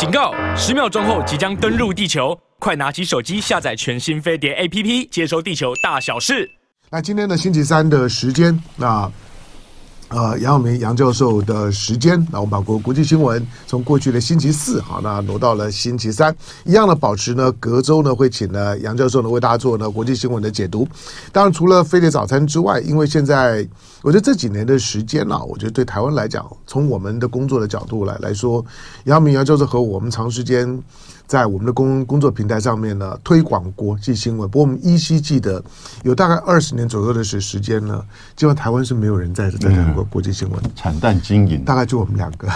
警告！十秒钟后即将登陆地球，快拿起手机下载全新飞碟 APP，接收地球大小事。那今天的星期三的时间，那。呃杨永明杨教授的时间，那我们把国国际新闻从过去的星期四，好，那挪到了星期三，一样的保持呢，隔周呢会请呢杨教授呢为大家做呢国际新闻的解读。当然，除了飞碟早餐之外，因为现在我觉得这几年的时间呢、啊，我觉得对台湾来讲，从我们的工作的角度来来说，杨永明杨教授和我们长时间。在我们的工工作平台上面呢，推广国际新闻。不过我们依稀记得，有大概二十年左右的时时间呢，基本上台湾是没有人在在讲过国际新闻，惨淡经营，大概就我们两个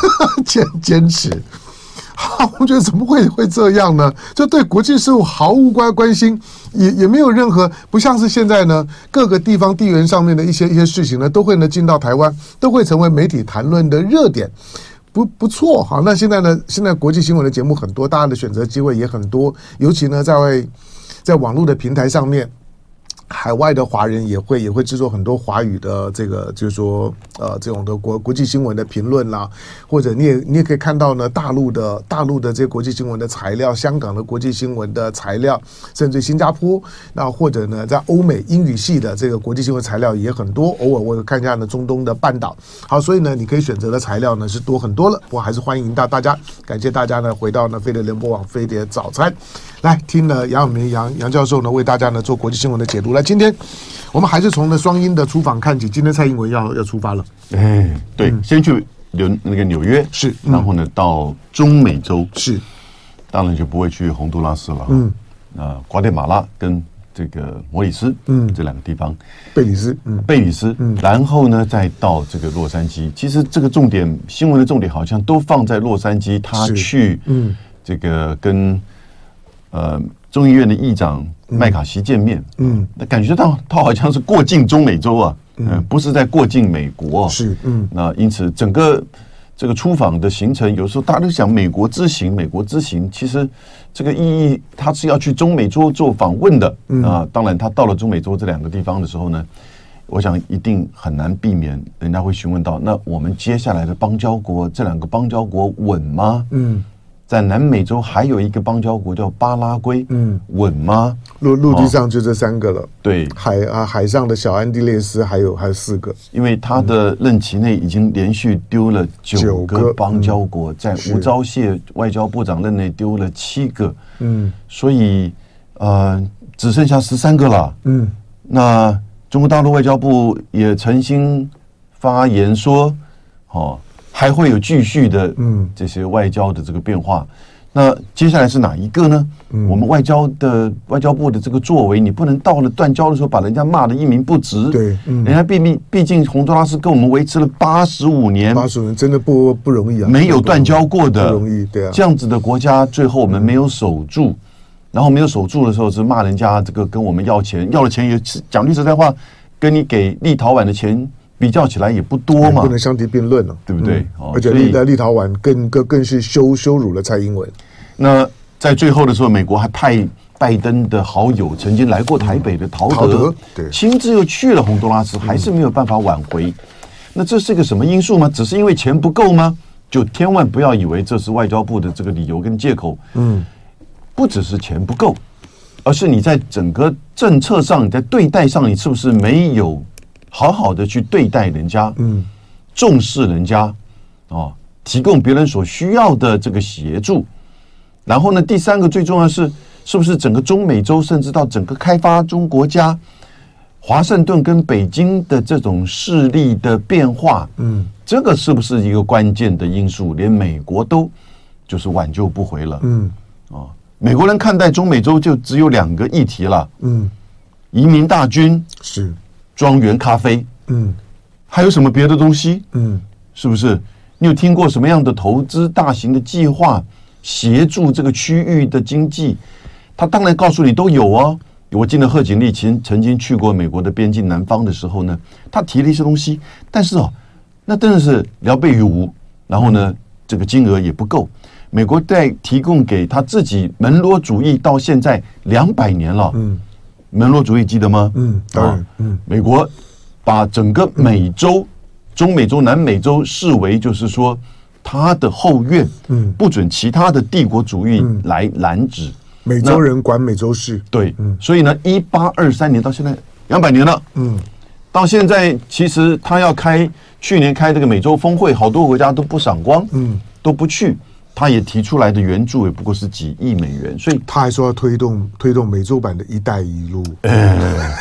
坚坚持。好，我觉得怎么会会这样呢？就对国际事务毫无关关心，也也没有任何，不像是现在呢，各个地方地缘上面的一些一些事情呢，都会呢进到台湾，都会成为媒体谈论的热点。不不错，哈，那现在呢？现在国际新闻的节目很多，大家的选择机会也很多，尤其呢，在在网络的平台上面。海外的华人也会也会制作很多华语的这个，就是说，呃，这种的国国际新闻的评论啦，或者你也你也可以看到呢，大陆的大陆的这些国际新闻的材料，香港的国际新闻的材料，甚至新加坡，那或者呢，在欧美英语系的这个国际新闻材料也很多。偶尔我有看一下呢，中东的半岛。好，所以呢，你可以选择的材料呢是多很多了。不过还是欢迎到大家，感谢大家呢回到呢飞碟联播网飞碟早餐。来听了杨永明杨杨教授呢为大家呢做国际新闻的解读。来，今天我们还是从呢双英的出访看起。今天蔡英文要要出发了。哎，对，嗯、先去纽那个纽约是，嗯、然后呢到中美洲是，当然就不会去洪都拉斯了。嗯，啊，瓜地马拉跟这个摩里斯，嗯，这两个地方，贝里斯，嗯，贝里斯，嗯，然后呢再到这个洛杉矶。其实这个重点新闻的重点好像都放在洛杉矶，他去，嗯，这个跟。呃，众议院的议长麦卡锡见面，嗯，那感觉到他好像是过境中美洲啊，嗯，不是在过境美国，是，嗯，那因此整个这个出访的行程，有时候大家都想美国之行，美国之行，其实这个意义他是要去中美洲做访问的，啊，当然他到了中美洲这两个地方的时候呢，我想一定很难避免人家会询问到，那我们接下来的邦交国这两个邦交国稳吗？嗯。在南美洲还有一个邦交国叫巴拉圭，嗯，稳吗？陆陆地上就这三个了。哦、对，海啊，海上的小安地列斯还有还有四个，因为他的任期内已经连续丢了九个。邦交国，在吴钊燮外交部长任内丢了七个，嗯，所以呃只剩下十三个了，嗯，那中国大陆外交部也曾经发言说，哦。还会有继续的，嗯，这些外交的这个变化。嗯、那接下来是哪一个呢？嗯、我们外交的外交部的这个作为，你不能到了断交的时候把人家骂得一文不值。对，嗯、人家毕竟毕竟洪都拉斯跟我们维持了八十五年，八十五年真的不不容易啊，没有断交过的，不容易，对啊。这样子的国家，最后我们没有守住，嗯、然后没有守住的时候是骂人家这个跟我们要钱，要了钱也讲句实在话，跟你给立陶宛的钱。比较起来也不多嘛，不能相提并论了，对不对？而且立在立陶宛更更更是羞羞辱了蔡英文。那在最后的时候，美国还派拜登的好友曾经来过台北的陶德，对，亲自又去了洪都拉斯，还是没有办法挽回。那这是个什么因素吗？只是因为钱不够吗？就千万不要以为这是外交部的这个理由跟借口。嗯，不只是钱不够，而是你在整个政策上，你在对待上，你是不是没有？好好的去对待人家，嗯，重视人家，哦，提供别人所需要的这个协助。然后呢，第三个最重要的是，是不是整个中美洲，甚至到整个开发中国家，华盛顿跟北京的这种势力的变化，嗯，这个是不是一个关键的因素？连美国都就是挽救不回了，嗯，哦，美国人看待中美洲就只有两个议题了，嗯，移民大军是。庄园咖啡，嗯，还有什么别的东西？嗯，是不是？你有听过什么样的投资大型的计划协助这个区域的经济？他当然告诉你都有哦。我记得贺锦丽曾曾经去过美国的边境南方的时候呢，他提了一些东西，但是哦，那真的是聊备于无。然后呢，这个金额也不够。美国在提供给他自己门罗主义到现在两百年了，嗯。门罗主义记得吗？嗯，当然。嗯，美国把整个美洲、中美洲、南美洲视为就是说他的后院，嗯，不准其他的帝国主义来染指。美洲人管美洲事，对，嗯，所以呢，一八二三年到现在两百年了，嗯，到现在其实他要开去年开这个美洲峰会，好多国家都不赏光，嗯，都不去。他也提出来的援助也不过是几亿美元，所以他还说要推动推动美洲版的一带一路，哎，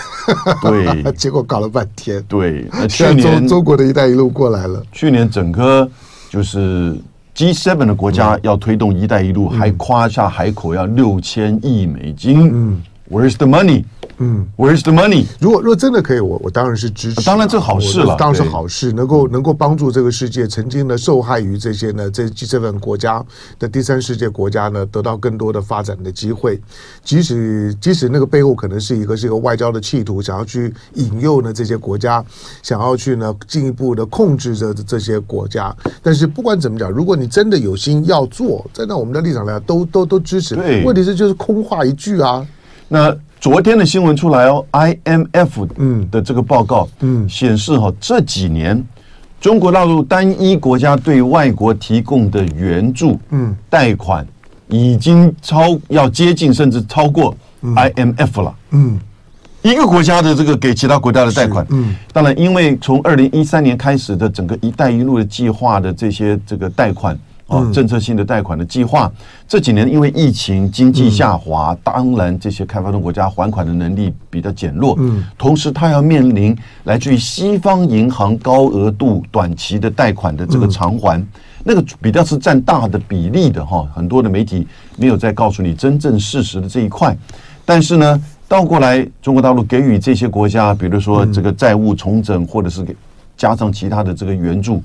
对，结果搞了半天，对，去年中中国的一带一路过来了，去年整个就是 G7 的国家要推动一带一路，嗯、还夸下海口要六千亿美金，嗯，Where's the money？嗯，Where's the money？如果如果真的可以，我我当然是支持。当然这好事了，当然是好事，能够能够帮助这个世界曾经呢受害于这些呢这这份国家的第三世界国家呢得到更多的发展的机会。即使即使那个背后可能是一个是一个外交的企图，想要去引诱呢这些国家，想要去呢进一步的控制着这些国家。但是不管怎么讲，如果你真的有心要做，站在我们的立场来讲，都都都支持。问题是就是空话一句啊。那。昨天的新闻出来哦，IMF 嗯。的这个报告嗯。显示哈，这几年中国大陆单一国家对外国提供的援助嗯。贷款已经超要接近甚至超过 IMF 了。嗯。一个国家的这个给其他国家的贷款嗯。当然因为从二零一三年开始的整个“一带一路”的计划的这些这个贷款。哦，政策性的贷款的计划，这几年因为疫情经济下滑，当然这些开发中国家还款的能力比较减弱。嗯，同时它要面临来自于西方银行高额度短期的贷款的这个偿还，那个比较是占大的比例的哈。很多的媒体没有再告诉你真正事实的这一块，但是呢，倒过来中国大陆给予这些国家，比如说这个债务重整，或者是给加上其他的这个援助。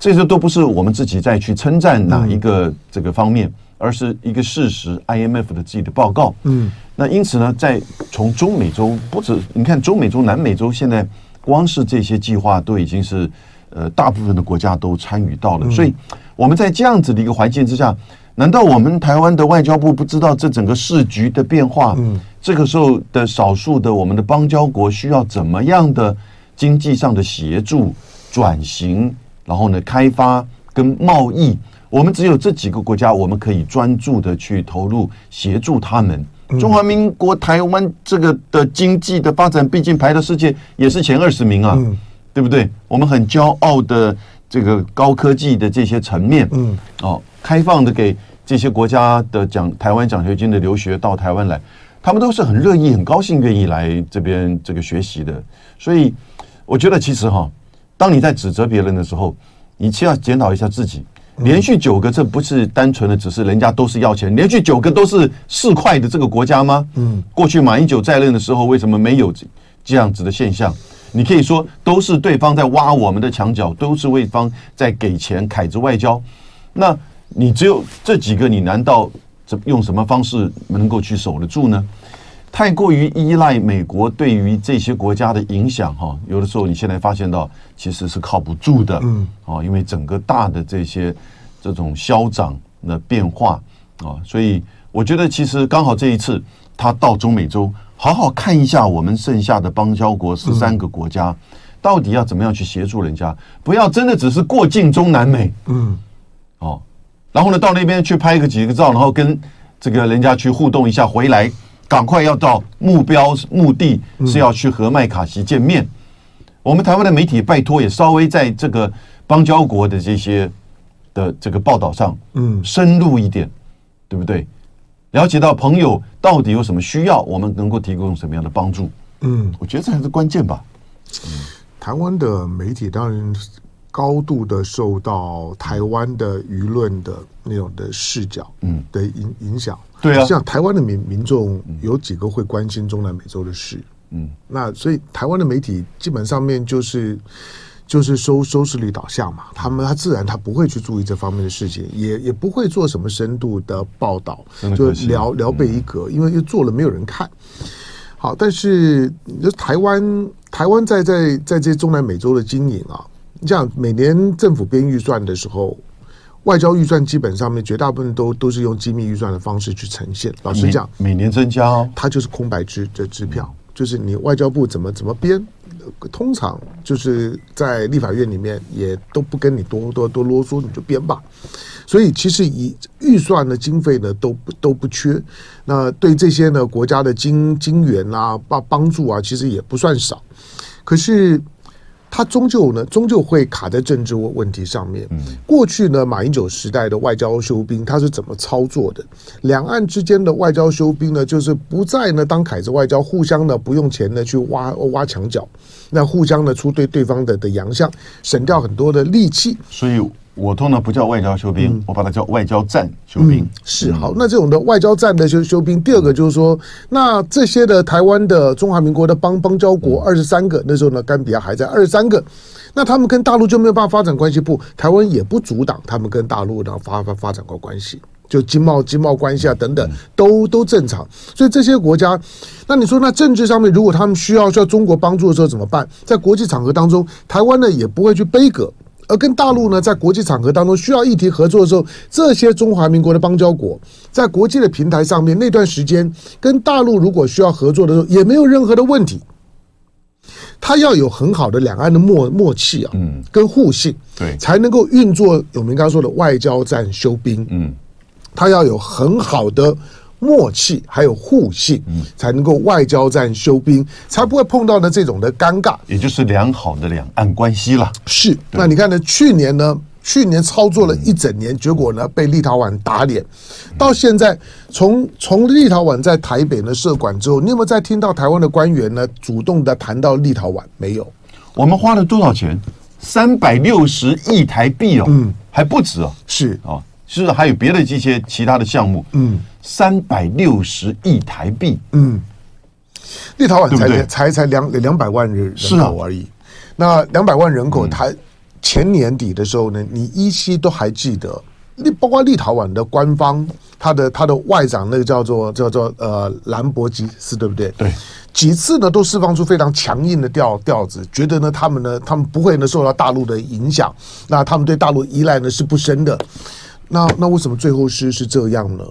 这些都不是我们自己再去称赞哪一个这个方面，嗯、而是一个事实。IMF 的自己的报告，嗯，那因此呢，在从中美洲不止，你看中美洲、南美洲，现在光是这些计划都已经是呃大部分的国家都参与到了。嗯、所以我们在这样子的一个环境之下，难道我们台湾的外交部不知道这整个市局的变化？嗯，这个时候的少数的我们的邦交国需要怎么样的经济上的协助转型？然后呢，开发跟贸易，我们只有这几个国家，我们可以专注的去投入协助他们。中华民国台湾这个的经济的发展，毕竟排到世界也是前二十名啊，对不对？我们很骄傲的这个高科技的这些层面，嗯，哦，开放的给这些国家的奖台湾奖学金的留学到台湾来，他们都是很乐意、很高兴愿意来这边这个学习的。所以我觉得其实哈。当你在指责别人的时候，你需要检讨一下自己。连续九个，这不是单纯的只是人家都是要钱，连续九个都是市侩的这个国家吗？嗯，过去马英九在任的时候，为什么没有这样子的现象？你可以说都是对方在挖我们的墙角，都是对方在给钱凯子外交。那你只有这几个，你难道怎用什么方式能够去守得住呢？太过于依赖美国对于这些国家的影响，哈，有的时候你现在发现到其实是靠不住的，嗯，哦，因为整个大的这些这种消长的变化啊，所以我觉得其实刚好这一次他到中美洲，好好看一下我们剩下的邦交国十三个国家，到底要怎么样去协助人家，不要真的只是过境中南美，嗯，哦，然后呢到那边去拍个几个照，然后跟这个人家去互动一下，回来。赶快要到目标目的是要去和麦卡锡见面。我们台湾的媒体拜托也稍微在这个邦交国的这些的这个报道上，嗯，深入一点，对不对？了解到朋友到底有什么需要，我们能够提供什么样的帮助？嗯，我觉得这还是关键吧。嗯，台湾的媒体当然。高度的受到台湾的舆论的那种的视角，嗯，的影影响，对啊，像台湾的民民众有几个会关心中南美洲的事，嗯，那所以台湾的媒体基本上面就是就是收收视率导向嘛，他们他自然他不会去注意这方面的事情，也也不会做什么深度的报道，就聊聊备一格，因为又做了没有人看。好，但是就台湾台湾在在在这些中南美洲的经营啊。你像每年政府编预算的时候，外交预算基本上面绝大部分都都是用机密预算的方式去呈现。老实讲，每年增加，它就是空白支的支票，就是你外交部怎么怎么编，通常就是在立法院里面也都不跟你多多多啰嗦，你就编吧。所以其实以预算的经费呢都不都不缺，那对这些呢国家的金金援啊帮帮助啊，其实也不算少。可是它终究呢终究会卡在政治问题上面。过去呢马英九时代的外交休兵，他是怎么操作的？两岸之间的外交休兵呢，就是不再呢当凯子外交，互相呢不用钱呢去挖挖墙角，那互相呢出对对方的的洋相，省掉很多的力气。所以。我通常不叫外交休兵，嗯、我把它叫外交战休兵。嗯、是好，那这种的外交战的休休兵，第二个就是说，那这些的台湾的中华民国的邦邦交国二十三个，那时候呢，甘比亚还在二十三个，那他们跟大陆就没有办法发展关系不？台湾也不阻挡他们跟大陆的发发发展过关系，就经贸经贸关系啊等等，都都正常。所以这些国家，那你说那政治上面，如果他们需要需要中国帮助的时候怎么办？在国际场合当中，台湾呢也不会去杯葛。而跟大陆呢，在国际场合当中需要议题合作的时候，这些中华民国的邦交国在国际的平台上面，那段时间跟大陆如果需要合作的时候，也没有任何的问题。他要有很好的两岸的默默契啊，嗯，跟互信，对，才能够运作。有明刚说的外交战修兵，嗯，他要有很好的。默契还有互信，嗯，才能够外交战休兵，才不会碰到呢这种的尴尬，也就是良好的两岸关系了。是，那你看呢？去年呢？去年操作了一整年，结果呢被立陶宛打脸。到现在，从从立陶宛在台北呢设馆之后，你有没有再听到台湾的官员呢主动的谈到立陶宛？没有。我们花了多少钱？三百六十亿台币哦，嗯，还不止哦。是哦，是不是还有别的一些其他的项目？嗯。三百六十亿台币，嗯，立陶宛才才才两两百万人人口而已。啊、那两百万人口，台前年底的时候呢，你依稀都还记得，立包括立陶宛的官方，他的他的外长那个叫做叫做呃兰博基斯，对不对？对，几次呢都释放出非常强硬的调调子，觉得呢他们呢他们不会呢受到大陆的影响，那他们对大陆依赖呢是不深的。那那为什么最后是是这样呢？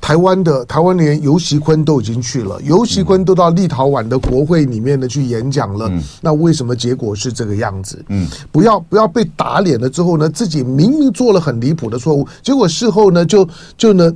台湾的台湾连游习坤都已经去了，游习坤都到立陶宛的国会里面呢去演讲了。那为什么结果是这个样子？嗯，不要不要被打脸了之后呢，自己明明做了很离谱的错误，结果事后呢就就呢，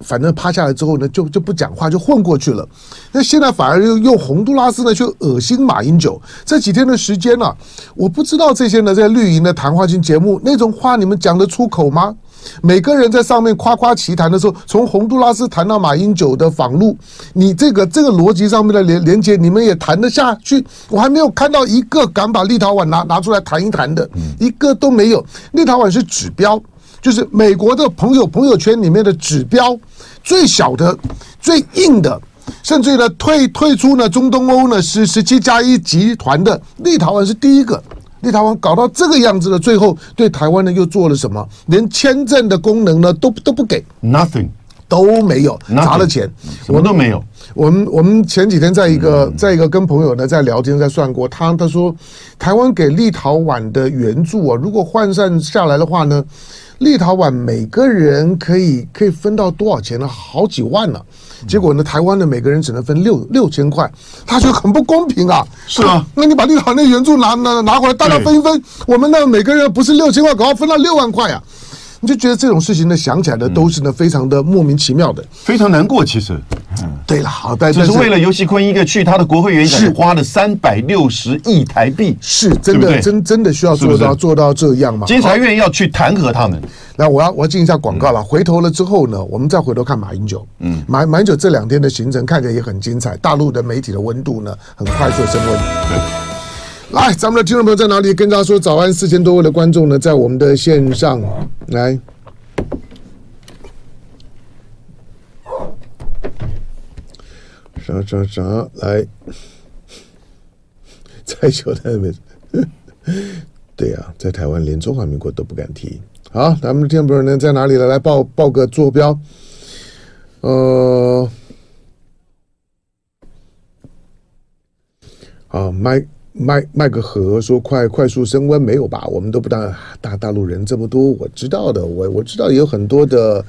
反正趴下来之后呢就就不讲话就混过去了。那现在反而又用洪都拉斯呢去恶心马英九。这几天的时间呢，我不知道这些呢在绿营的谈话性节目那种话你们讲得出口吗？每个人在上面夸夸其谈的时候，从洪都拉斯谈到马英九的访陆，你这个这个逻辑上面的连连接，你们也谈得下去？我还没有看到一个敢把立陶宛拿拿出来谈一谈的，一个都没有。立陶宛是指标，就是美国的朋友朋友圈里面的指标，最小的、最硬的，甚至于呢退退出呢中东欧呢十十七加一集团的立陶宛是第一个。立陶宛搞到这个样子了，最后对台湾呢又做了什么？连签证的功能呢都都不给，nothing 都没有，砸了钱，什么都没有。我们我们前几天在一个在一个跟朋友呢在聊天，在算过，他他说台湾给立陶宛的援助啊，如果换算下来的话呢，立陶宛每个人可以可以分到多少钱呢？好几万呢。结果呢，台湾的每个人只能分六六千块，他觉得很不公平啊！是啊，那你把立陶宛那援助拿拿拿回来，大家分一分，我们呢每个人不是六千块，搞到分到六万块啊！你就觉得这种事情呢，想起来呢都是呢非常的莫名其妙的，非常难过。其实，嗯，对了，好，但只是为了游锡坤一个去他的国会演讲，花了三百六十亿台币，是真的，真真的需要做到做到这样吗？监察院要去弹劾他们。那我要我要进一下广告了。回头了之后呢，我们再回头看马英九。嗯，马马英九这两天的行程看起来也很精彩，大陆的媒体的温度呢很快速升温。哎。咱们的听众朋友在哪里？跟大家说早安！四千多位的观众呢，在我们的线上来，啥啥啥来，在球台里面，对呀、在台湾连中华民国都不敢提。好，咱们的听众朋友呢在哪里了？来报报个坐标。呃，好，麦。卖卖个和说快快速升温没有吧？我们都不大大大陆人这么多，我知道的，我我知道有很多的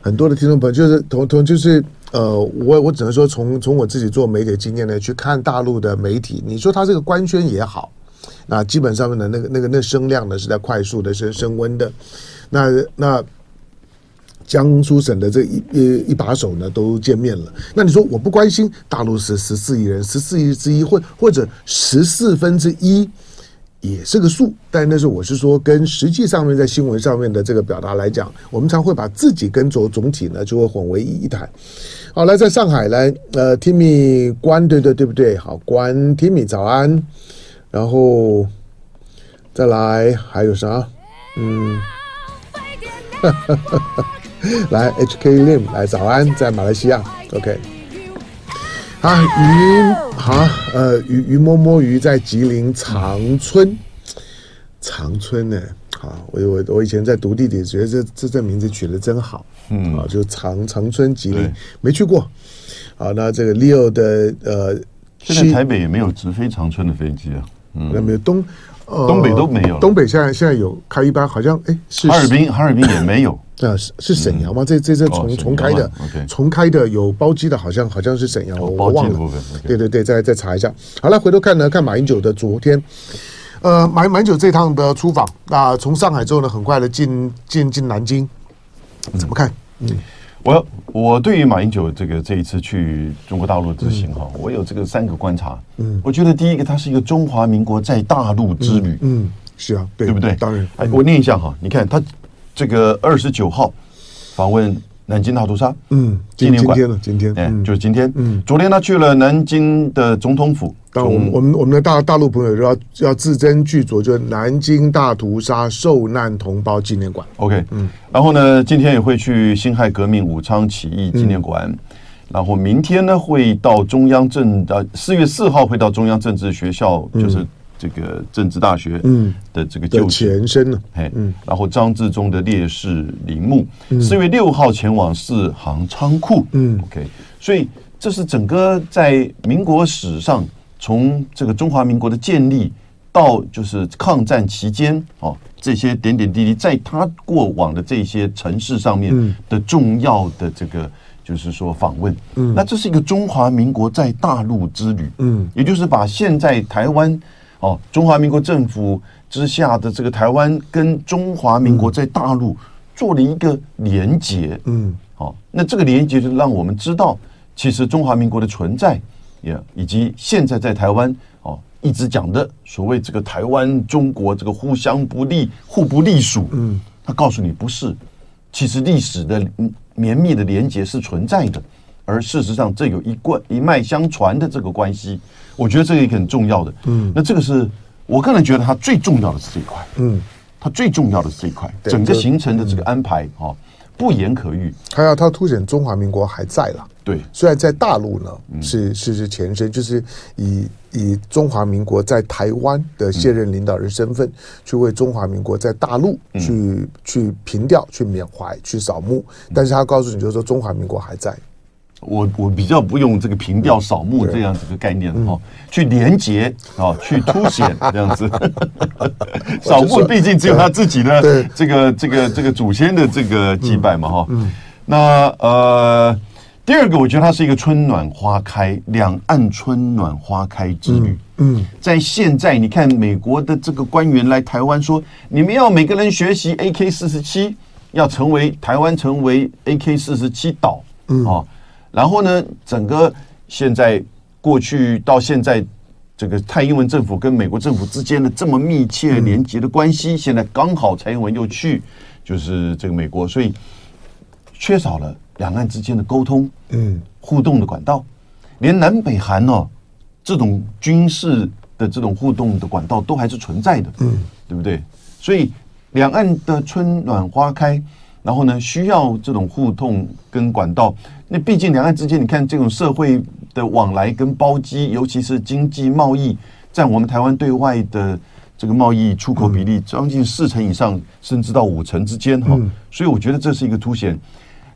很多的听众朋友，就是同同就是呃，我我只能说从从我自己做媒体经验呢，去看大陆的媒体，你说他这个官宣也好，那基本上面的那个那个那声量呢是在快速的升升温的，那那。江苏省的这一一一把手呢都见面了，那你说我不关心大陆是十四亿人，十四亿之一或或者十四分之一也是个数，但那是我是说跟实际上面在新闻上面的这个表达来讲，我们常会把自己跟总总体呢就会混为一谈。好，来在上海来，呃，Timmy 关对对对不对？好，关 Timmy 早安，然后再来还有啥？嗯。来，HK Lim 来早安，在马来西亚，OK。啊，鱼好，呃，鱼鱼摸摸鱼在吉林长春，长春呢？好，我我我以前在读地理，觉得这这这名字取得真好，嗯，啊，就长长春吉林没去过。好，那这个 Leo 的呃，现在台北也没有直飞长春的飞机啊，嗯，那没有东。东北都没有，东北现在现在有开一班，好像哎，是哈尔滨，哈尔滨也没有，啊，是是沈阳吗？这这这重重开的，重开的有包机的，好像好像是沈阳，我忘了。对对对，再再查一下。好了，回头看呢，看马英九的昨天，呃，马马英九这趟的出访，那从上海之后呢，很快的进进进南京，怎么看？嗯。我我对于马英九这个这一次去中国大陆之行哈，我有这个三个观察。嗯，我觉得第一个，它是一个中华民国在大陆之旅。嗯，是啊，对不对？当然。哎，我念一下哈，你看他这个二十九号访问。南京大屠杀，嗯，纪念馆，今天了，今天，哎，就是今天，嗯，昨天他去了南京的总统府，但我们我们我们的大大陆朋友要要字斟句酌，就是南京大屠杀受难同胞纪念馆，OK，嗯，然后呢，今天也会去辛亥革命武昌起义纪念馆，然后明天呢会到中央政呃四月四号会到中央政治学校，就是。这个政治大学嗯的这个就前身呢，哎嗯，然后张自忠的烈士陵墓，四月六号前往四行仓库，嗯，OK，所以这是整个在民国史上，从这个中华民国的建立到就是抗战期间哦，这些点点滴滴，在他过往的这些城市上面的重要的这个就是说访问，嗯，那这是一个中华民国在大陆之旅，嗯，也就是把现在台湾。哦，中华民国政府之下的这个台湾跟中华民国在大陆做了一个连结，嗯，好，那这个连结就让我们知道，其实中华民国的存在，也以及现在在台湾哦一直讲的所谓这个台湾中国这个互相不利、互不隶属，嗯，他告诉你不是，其实历史的绵密的连结是存在的，而事实上这有一贯一脉相传的这个关系。我觉得这个也很重要的，嗯，那这个是我个人觉得它最重要的是这一块，嗯，它最重要的是这一块，整个行程的这个安排啊，不言可喻。还要它凸显中华民国还在了，对，虽然在大陆呢是是是前身，就是以以中华民国在台湾的现任领导人身份去为中华民国在大陆去去凭吊、去缅怀、去扫墓，但是他告诉你，就是说中华民国还在。我我比较不用这个凭吊扫墓这样子的概念哈，去连结啊，去凸显 这样子。扫墓毕竟只有他自己的这个这个这个祖先的这个祭拜嘛哈。那呃，第二个我觉得它是一个春暖花开，两岸春暖花开之旅。嗯，在现在你看美国的这个官员来台湾说，你们要每个人学习 AK 四十七，要成为台湾成为 AK 四十七岛。嗯啊。然后呢，整个现在过去到现在，这个蔡英文政府跟美国政府之间的这么密切连接的关系，现在刚好蔡英文又去，就是这个美国，所以缺少了两岸之间的沟通，嗯，互动的管道，连南北韩哦这种军事的这种互动的管道都还是存在的，嗯，对不对？所以两岸的春暖花开。然后呢，需要这种互动跟管道。那毕竟两岸之间，你看这种社会的往来跟包机，尤其是经济贸易，占我们台湾对外的这个贸易出口比例将近四成以上，甚至到五成之间哈。所以我觉得这是一个凸显，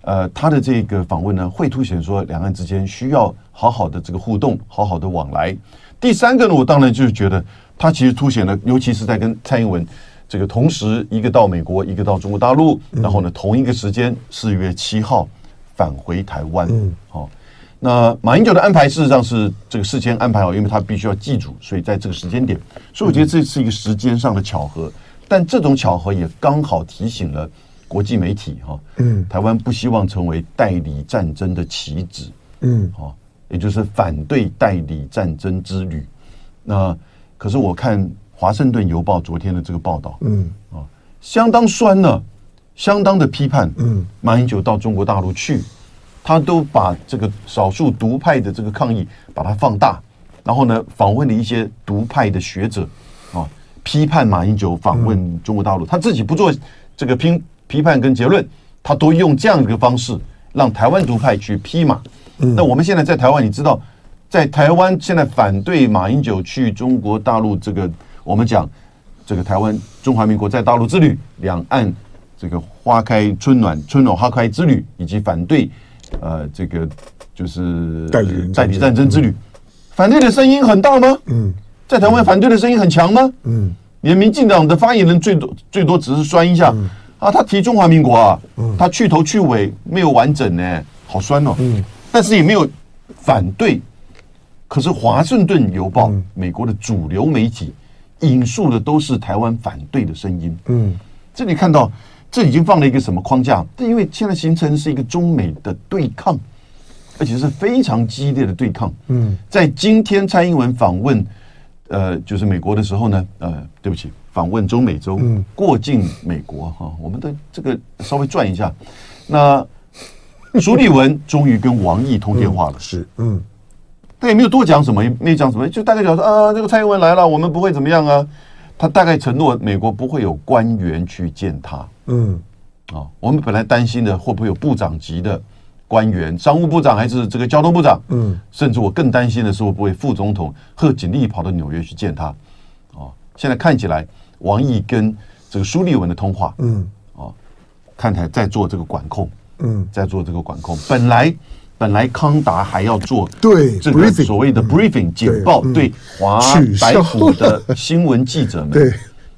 呃，他的这个访问呢，会凸显说两岸之间需要好好的这个互动，好好的往来。第三个呢，我当然就是觉得他其实凸显了，尤其是在跟蔡英文。这个同时，一个到美国，一个到中国大陆，然后呢，同一个时间，四月七号返回台湾。嗯，好，那马英九的安排事实上是这个事先安排好，因为他必须要记住，所以在这个时间点，所以我觉得这是一个时间上的巧合。但这种巧合也刚好提醒了国际媒体哈，嗯，台湾不希望成为代理战争的棋子，嗯，好，也就是反对代理战争之旅。那可是我看《华盛顿邮报》昨天的这个报道，嗯，啊，相当酸呢，相当的批判，嗯，马英九到中国大陆去，他都把这个少数独派的这个抗议把它放大，然后呢，访问了一些独派的学者，啊。批判马英九访问中国大陆，他自己不做这个批批判跟结论，他都用这样一个方式让台湾独派去批马。那我们现在在台湾，你知道，在台湾现在反对马英九去中国大陆这个，我们讲这个台湾中华民国在大陆之旅，两岸这个花开春暖春暖花开之旅，以及反对呃这个就是代理代理战争之旅，反对的声音很大吗？嗯。在台湾反对的声音很强吗？嗯，连民进党的发言人最多最多只是酸一下，啊，他提中华民国啊，他去头去尾没有完整呢，好酸哦。嗯，但是也没有反对。可是华盛顿邮报，美国的主流媒体引述的都是台湾反对的声音。嗯，这里看到这已经放了一个什么框架？这因为现在形成是一个中美的对抗，而且是非常激烈的对抗。嗯，在今天蔡英文访问。呃，就是美国的时候呢，呃，对不起，访问中美洲，嗯、过境美国哈、哦，我们的这个稍微转一下。那苏立文终于跟王毅通电话了，嗯、是，嗯，他也没有多讲什么，也没讲什么，就大概讲说啊，这个蔡英文来了，我们不会怎么样啊。他大概承诺美国不会有官员去见他，嗯，啊、哦，我们本来担心的会不会有部长级的。官员，商务部长还是这个交通部长？嗯，甚至我更担心的是，会不会副总统贺锦丽跑到纽约去见他？哦，现在看起来，王毅跟这个苏立文的通话，嗯，哦，看起来在做这个管控，嗯，在做这个管控。本来本来康达还要做对这个所谓的 briefing 简报，对华白府的新闻记者们，对，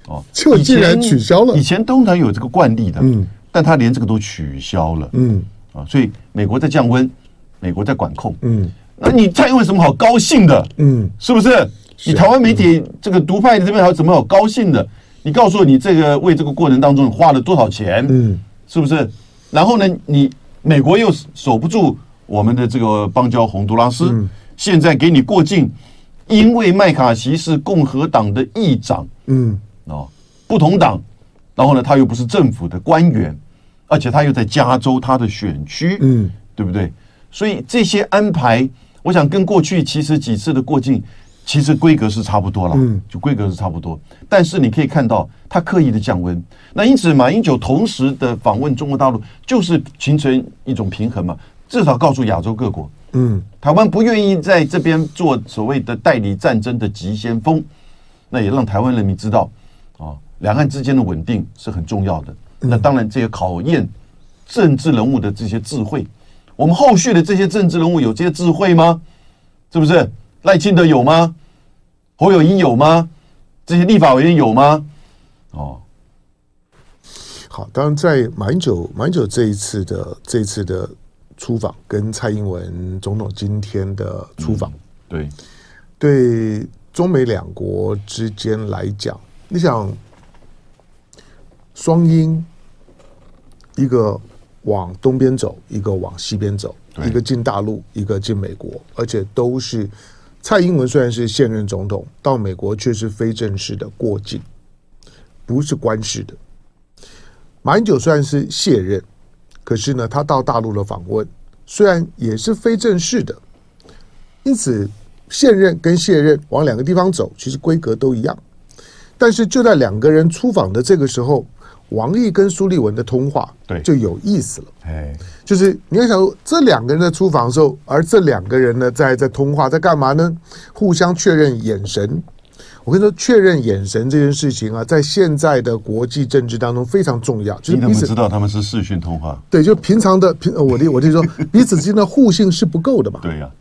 哦，就竟然取消了。以前通常有这个惯例的，嗯，但他连这个都取消了，嗯啊。所以美国在降温，美国在管控。嗯，那你蔡英文什么好高兴的？嗯，是不是？你台湾媒体这个独派这边还有什么好高兴的？你告诉我，你这个为这个过程当中花了多少钱？嗯，是不是？然后呢，你美国又守不住我们的这个邦交洪都拉斯，现在给你过境，因为麦卡锡是共和党的议长，嗯，哦，不同党，然后呢，他又不是政府的官员。而且他又在加州，他的选区，嗯，对不对？所以这些安排，我想跟过去其实几次的过境，其实规格是差不多了，嗯，就规格是差不多。但是你可以看到，他刻意的降温。那因此，马英九同时的访问中国大陆，就是形成一种平衡嘛。至少告诉亚洲各国，嗯，台湾不愿意在这边做所谓的代理战争的急先锋，那也让台湾人民知道，啊，两岸之间的稳定是很重要的。那当然，这也考验政治人物的这些智慧，我们后续的这些政治人物有这些智慧吗？是不是？赖清德有吗？侯友谊有吗？这些立法委员有吗？哦，好，当然，在马英九马英九这一次的这一次的出访，跟蔡英文总统今天的出访，嗯，对，对中美两国之间来讲，你想。双英，一个往东边走，一个往西边走，一个进大陆，一个进美国，而且都是蔡英文虽然是现任总统，到美国却是非正式的过境，不是官式的。马英九虽然是卸任，可是呢，他到大陆的访问虽然也是非正式的，因此现任跟卸任往两个地方走，其实规格都一样。但是就在两个人出访的这个时候。王毅跟苏立文的通话，对，就有意思了。哎，就是你要想说，这两个人在出访的时候，而这两个人呢，在在通话，在干嘛呢？互相确认眼神。我跟你说，确认眼神这件事情啊，在现在的国际政治当中非常重要。就是你怎么知道他们是视讯通话？对，就平常的平，我的我就说，彼此之间的互信是不够的嘛。对呀、啊，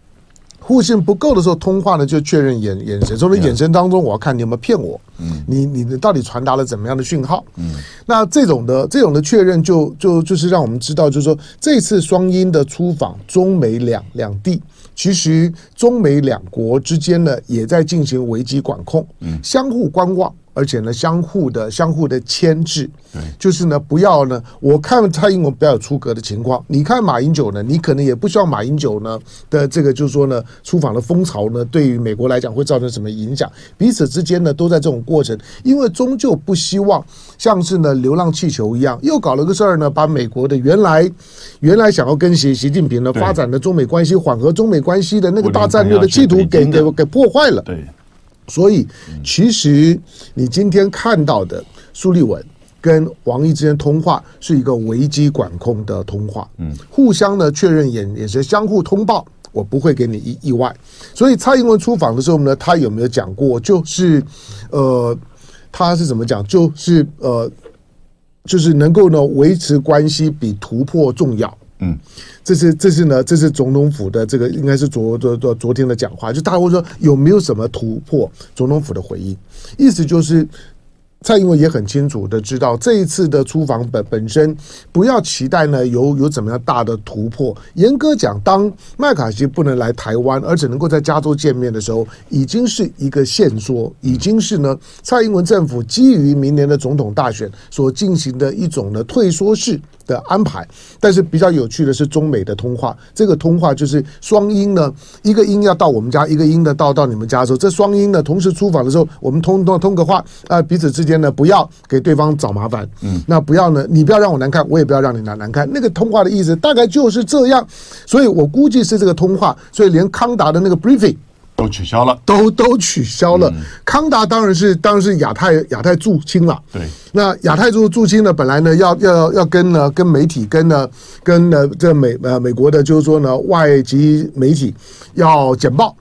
互信不够的时候，通话呢就确认眼眼神，从你眼神当中，我要看你有没有骗我，嗯，你你到底传达了怎么样的讯号？嗯，那这种的这种的确认就，就就就是让我们知道，就是说这次双英的出访，中美两两地，其实中美两国之间呢也在进行危机管控，嗯，相互观望。而且呢，相互的、相互的牵制，对，就是呢，不要呢，我看蔡英文不要有出格的情况。你看马英九呢，你可能也不希望马英九呢的这个，就是说呢，出访的风潮呢，对于美国来讲会造成什么影响？彼此之间呢，都在这种过程，因为终究不希望像是呢流浪气球一样，又搞了个事儿呢，把美国的原来原来想要跟习习近平呢发展的中美关系、缓和中美关系的那个大战略的企图给给给破坏了。对。所以，其实你今天看到的苏立文跟王毅之间通话是一个危机管控的通话，嗯，互相呢确认眼眼神，相互通报，我不会给你意意外。所以蔡英文出访的时候呢，他有没有讲过？就是，呃，他是怎么讲？就是呃，就是能够呢维持关系比突破重要。嗯，这是这是呢，这是总统府的这个应该是昨昨昨昨天的讲话，就大家会说有没有什么突破？总统府的回应，意思就是。蔡英文也很清楚的知道，这一次的出访本本身不要期待呢有有怎么样大的突破。严格讲，当麦卡锡不能来台湾，而只能够在加州见面的时候，已经是一个线索，已经是呢蔡英文政府基于明年的总统大选所进行的一种呢退缩式的安排。但是比较有趣的是中美的通话，这个通话就是双音呢，一个音要到我们家，一个音呢到到你们家的时候，这双音呢同时出访的时候，我们通通通个话啊，彼此之间。呢，不要给对方找麻烦。嗯，那不要呢，你不要让我难看，我也不要让你难难看。那个通话的意思大概就是这样，所以我估计是这个通话，所以连康达的那个 briefing 都取消了，都都取消了。嗯、康达当然是当然是亚太亚太驻青了。对，那亚太驻驻青呢，本来呢要要要跟呢跟媒体跟呢跟呢这美呃美国的，就是说呢外籍媒体要简报。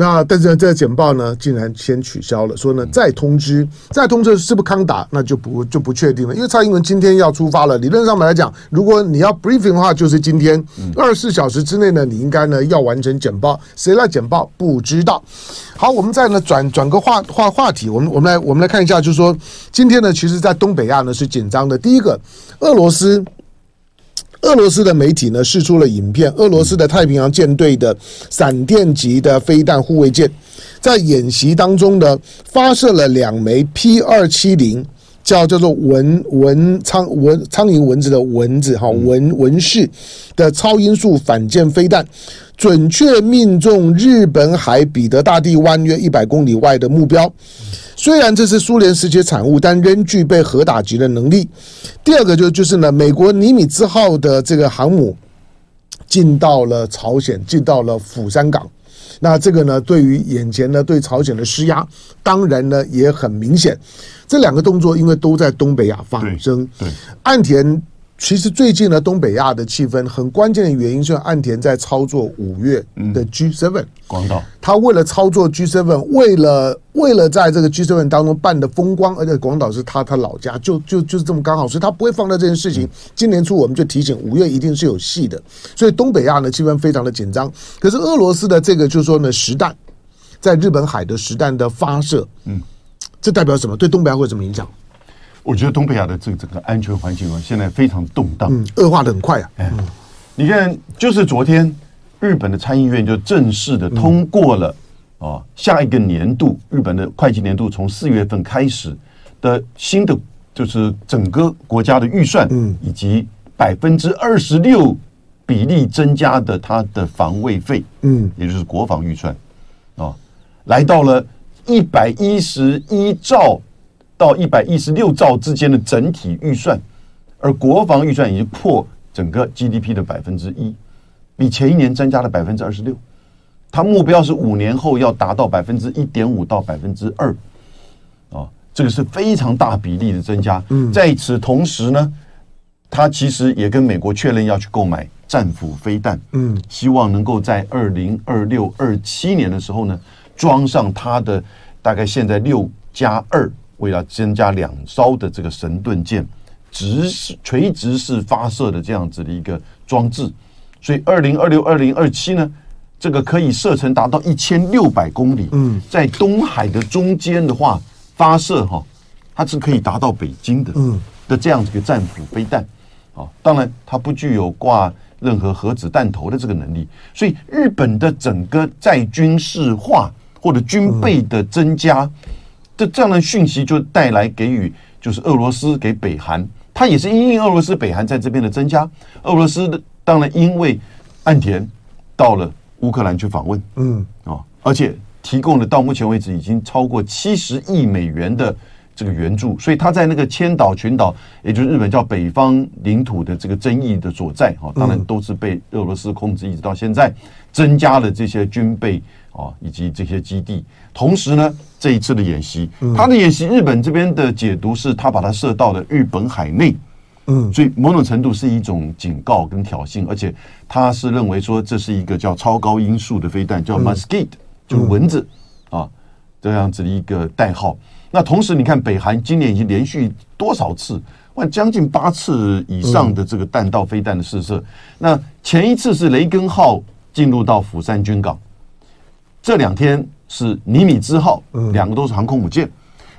那但是呢，这个简报呢，竟然先取消了，说呢再通知，再通知是不是康达，那就不就不确定了。因为蔡英文今天要出发了，理论上来讲，如果你要 briefing 的话，就是今天二十四小时之内呢，你应该呢要完成简报。谁来简报不知道。好，我们再呢转转个话话话题，我们我们来我们来看一下，就是说今天呢，其实在东北亚呢是紧张的。第一个，俄罗斯。俄罗斯的媒体呢试出了影片，俄罗斯的太平洋舰队的闪电级的飞弹护卫舰在演习当中呢发射了两枚 P 二七零，叫叫做蚊蚊苍蚊苍蝇蚊子的蚊子哈蚊蚊氏的超音速反舰飞弹，准确命中日本海彼得大帝湾约一百公里外的目标。虽然这是苏联时期产物，但仍具备核打击的能力。第二个就就是呢，美国尼米兹号的这个航母进到了朝鲜，进到了釜山港。那这个呢，对于眼前呢对朝鲜的施压，当然呢也很明显。这两个动作因为都在东北亚发生，对，对岸田。其实最近呢，东北亚的气氛很关键的原因是岸田在操作五月的 G7 广岛，他为了操作 G7，为了为了在这个 G7 当中办的风光，而且广岛是他他老家，就就就是这么刚好，所以他不会放在这件事情。今年初我们就提醒五月一定是有戏的，所以东北亚呢气氛非常的紧张。可是俄罗斯的这个就是说呢实弹在日本海的实弹的发射，嗯，这代表什么？对东北亚会有什么影响？我觉得东北亚的这个整个安全环境啊，现在非常动荡，嗯，恶化的很快啊。哎，你看，就是昨天日本的参议院就正式的通过了啊，下一个年度日本的会计年度从四月份开始的新的就是整个国家的预算，嗯，以及百分之二十六比例增加的它的防卫费，嗯，也就是国防预算啊，来到了一百一十一兆。到一百一十六兆之间的整体预算，而国防预算已经破整个 GDP 的百分之一，比前一年增加了百分之二十六。它目标是五年后要达到百分之一点五到百分之二，啊，这个是非常大比例的增加。嗯，在此同时呢，它其实也跟美国确认要去购买战斧飞弹，嗯，希望能够在二零二六二七年的时候呢，装上它的大概现在六加二。为了增加两艘的这个神盾舰，直是垂直式发射的这样子的一个装置，所以二零二六、二零二七呢，这个可以射程达到一千六百公里，嗯，在东海的中间的话发射哈，它是可以达到北京的，嗯，的这样子一个战斧飞弹，啊，当然它不具有挂任何核子弹头的这个能力，所以日本的整个在军事化或者军备的增加，这这样的讯息就带来给予就是俄罗斯给北韩。它也是因应俄罗斯、北韩在这边的增加，俄罗斯的当然因为岸田到了乌克兰去访问，嗯啊，而且提供了到目前为止已经超过七十亿美元的这个援助，所以他在那个千岛群岛，也就是日本叫北方领土的这个争议的所在，哈，当然都是被俄罗斯控制，一直到现在增加了这些军备啊以及这些基地，同时呢。这一次的演习，他的演习，日本这边的解读是他把它射到了日本海内，嗯，所以某种程度是一种警告跟挑衅，而且他是认为说这是一个叫超高音速的飞弹，叫 Musket，就是蚊子啊这样子的一个代号。那同时你看，北韩今年已经连续多少次，万将近八次以上的这个弹道飞弹的试射。那前一次是雷根号进入到釜山军港，这两天。是尼米兹号，两个都是航空母舰。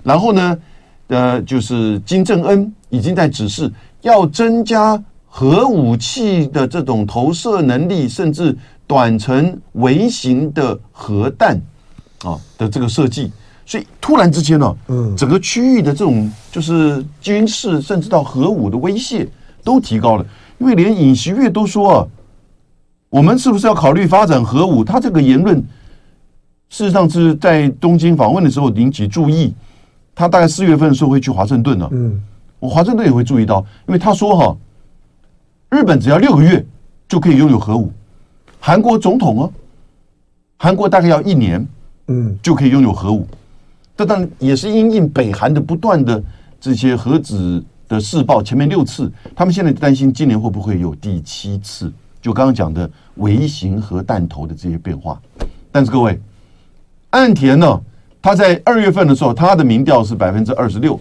然后呢，呃，就是金正恩已经在指示要增加核武器的这种投射能力，甚至短程微型的核弹啊的这个设计。所以突然之间呢，嗯，整个区域的这种就是军事，甚至到核武的威胁都提高了。因为连尹锡悦都说啊，我们是不是要考虑发展核武？他这个言论。事实上是在东京访问的时候引起注意，他大概四月份的时候会去华盛顿了。嗯，我华盛顿也会注意到，因为他说哈，日本只要六个月就可以拥有核武，韩国总统哦，韩国大概要一年，嗯，就可以拥有核武。这当然也是因应北韩的不断的这些核子的试爆，前面六次，他们现在担心今年会不会有第七次，就刚刚讲的微型核弹头的这些变化。但是各位。岸田呢？他在二月份的时候，他的民调是百分之二十六，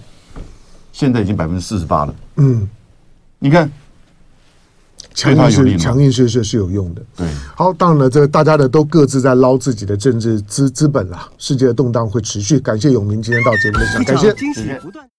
现在已经百分之四十八了。嗯，你看，强硬是强硬是是是有用的。对，好，当然了，这大家的都各自在捞自己的政治资资本了。世界的动荡会持续。感谢永明今天到节目现场，感谢。